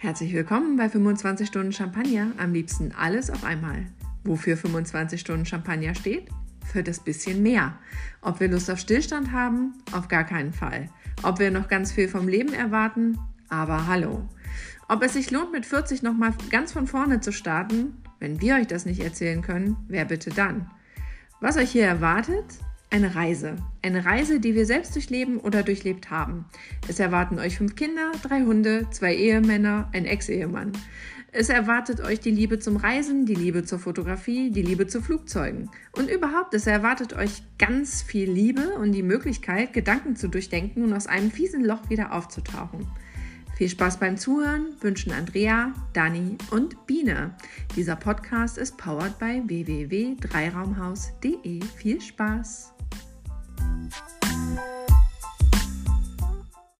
Herzlich willkommen bei 25 Stunden Champagner. Am liebsten alles auf einmal. Wofür 25 Stunden Champagner steht? Für das bisschen mehr. Ob wir Lust auf Stillstand haben? Auf gar keinen Fall. Ob wir noch ganz viel vom Leben erwarten? Aber hallo. Ob es sich lohnt, mit 40 nochmal ganz von vorne zu starten? Wenn wir euch das nicht erzählen können, wer bitte dann? Was euch hier erwartet? Eine Reise. Eine Reise, die wir selbst durchleben oder durchlebt haben. Es erwarten euch fünf Kinder, drei Hunde, zwei Ehemänner, ein Ex-Ehemann. Es erwartet euch die Liebe zum Reisen, die Liebe zur Fotografie, die Liebe zu Flugzeugen. Und überhaupt, es erwartet euch ganz viel Liebe und die Möglichkeit, Gedanken zu durchdenken und aus einem fiesen Loch wieder aufzutauchen. Viel Spaß beim Zuhören wünschen Andrea, Dani und Biene. Dieser Podcast ist powered by www.dreiraumhaus.de. Viel Spaß!